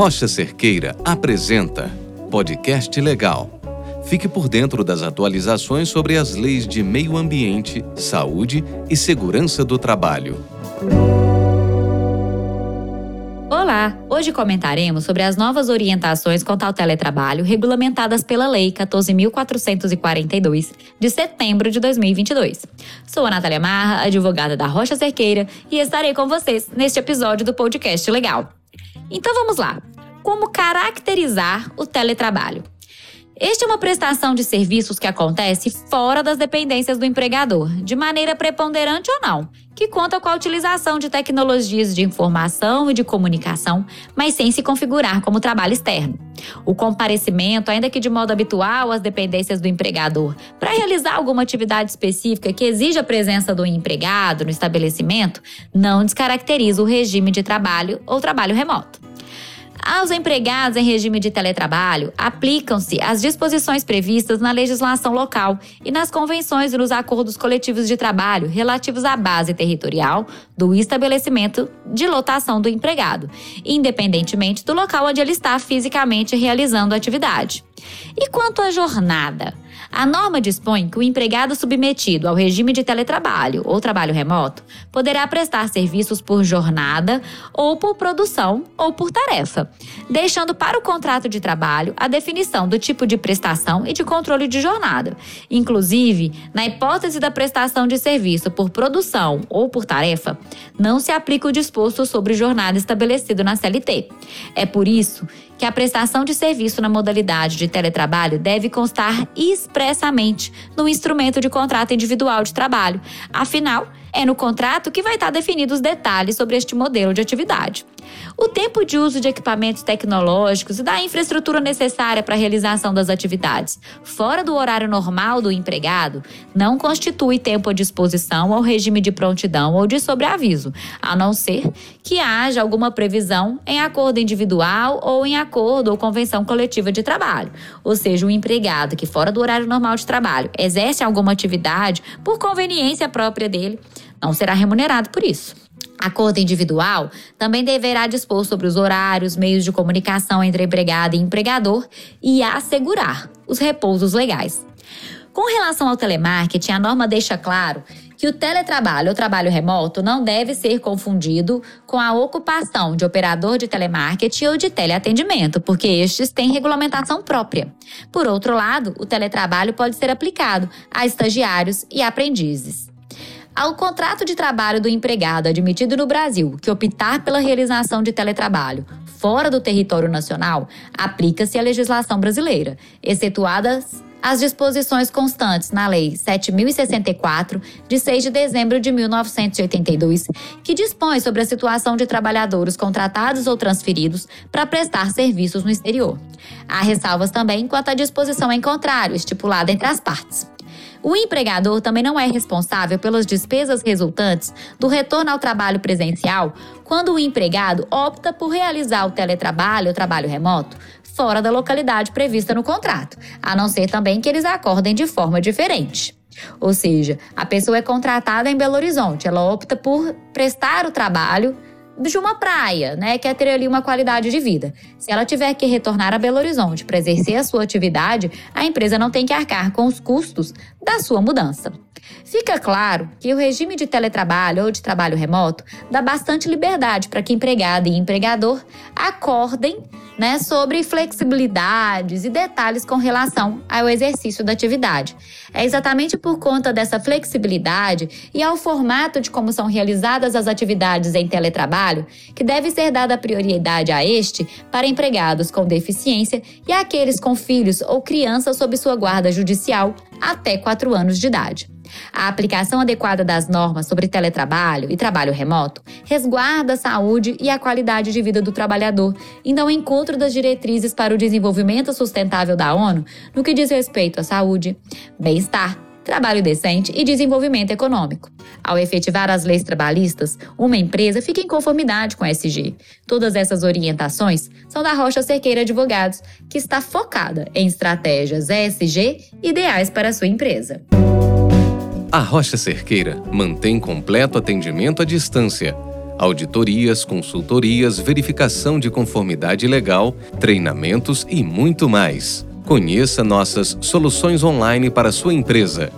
Rocha Cerqueira apresenta Podcast Legal. Fique por dentro das atualizações sobre as leis de meio ambiente, saúde e segurança do trabalho. Olá! Hoje comentaremos sobre as novas orientações quanto ao teletrabalho regulamentadas pela Lei 14.442, de setembro de 2022. Sou a Natália Marra, advogada da Rocha Cerqueira, e estarei com vocês neste episódio do podcast Legal. Então vamos lá! Como caracterizar o teletrabalho? Este é uma prestação de serviços que acontece fora das dependências do empregador, de maneira preponderante ou não, que conta com a utilização de tecnologias de informação e de comunicação, mas sem se configurar como trabalho externo. O comparecimento, ainda que de modo habitual, às dependências do empregador, para realizar alguma atividade específica que exija a presença do empregado no estabelecimento, não descaracteriza o regime de trabalho ou trabalho remoto. Aos empregados em regime de teletrabalho, aplicam-se as disposições previstas na legislação local e nas convenções e nos acordos coletivos de trabalho relativos à base territorial do estabelecimento de lotação do empregado, independentemente do local onde ele está fisicamente realizando a atividade. E quanto à jornada? A norma dispõe que o empregado submetido ao regime de teletrabalho ou trabalho remoto poderá prestar serviços por jornada ou por produção ou por tarefa, deixando para o contrato de trabalho a definição do tipo de prestação e de controle de jornada. Inclusive, na hipótese da prestação de serviço por produção ou por tarefa, não se aplica o disposto sobre jornada estabelecido na CLT. É por isso que a prestação de serviço na modalidade de teletrabalho deve constar expressamente no instrumento de contrato individual de trabalho. Afinal, é no contrato que vai estar definido os detalhes sobre este modelo de atividade. O tempo de uso de equipamentos tecnológicos e da infraestrutura necessária para a realização das atividades, fora do horário normal do empregado, não constitui tempo à disposição ao regime de prontidão ou de sobreaviso, a não ser que haja alguma previsão em acordo individual ou em acordo ou convenção coletiva de trabalho. Ou seja, o empregado que, fora do horário normal de trabalho, exerce alguma atividade por conveniência própria dele, não será remunerado por isso. Acordo individual também deverá dispor sobre os horários, meios de comunicação entre empregado e empregador e assegurar os repousos legais. Com relação ao telemarketing, a norma deixa claro que o teletrabalho ou trabalho remoto não deve ser confundido com a ocupação de operador de telemarketing ou de teleatendimento, porque estes têm regulamentação própria. Por outro lado, o teletrabalho pode ser aplicado a estagiários e aprendizes. Ao contrato de trabalho do empregado admitido no Brasil que optar pela realização de teletrabalho fora do território nacional, aplica-se a legislação brasileira, excetuadas as disposições constantes na Lei 7064, de 6 de dezembro de 1982, que dispõe sobre a situação de trabalhadores contratados ou transferidos para prestar serviços no exterior. Há ressalvas também quanto à disposição em contrário, estipulada entre as partes. O empregador também não é responsável pelas despesas resultantes do retorno ao trabalho presencial quando o empregado opta por realizar o teletrabalho ou trabalho remoto fora da localidade prevista no contrato, a não ser também que eles acordem de forma diferente. Ou seja, a pessoa é contratada em Belo Horizonte, ela opta por prestar o trabalho de uma praia, né? Quer ter ali uma qualidade de vida. Se ela tiver que retornar a Belo Horizonte para exercer a sua atividade, a empresa não tem que arcar com os custos da sua mudança. Fica claro que o regime de teletrabalho ou de trabalho remoto dá bastante liberdade para que empregado e empregador acordem né, sobre flexibilidades e detalhes com relação ao exercício da atividade. É exatamente por conta dessa flexibilidade e ao formato de como são realizadas as atividades em teletrabalho que deve ser dada prioridade a este para empregados com deficiência e aqueles com filhos ou crianças sob sua guarda judicial até 4 anos de idade. A aplicação adequada das normas sobre teletrabalho e trabalho remoto resguarda a saúde e a qualidade de vida do trabalhador, indo ao encontro das diretrizes para o desenvolvimento sustentável da ONU no que diz respeito à saúde, bem-estar, trabalho decente e desenvolvimento econômico. Ao efetivar as leis trabalhistas, uma empresa fica em conformidade com a SG. Todas essas orientações são da Rocha Cerqueira Advogados, que está focada em estratégias ESG ideais para a sua empresa. A Rocha Cerqueira mantém completo atendimento à distância Auditorias, consultorias, verificação de conformidade legal, treinamentos e muito mais. Conheça nossas soluções online para sua empresa.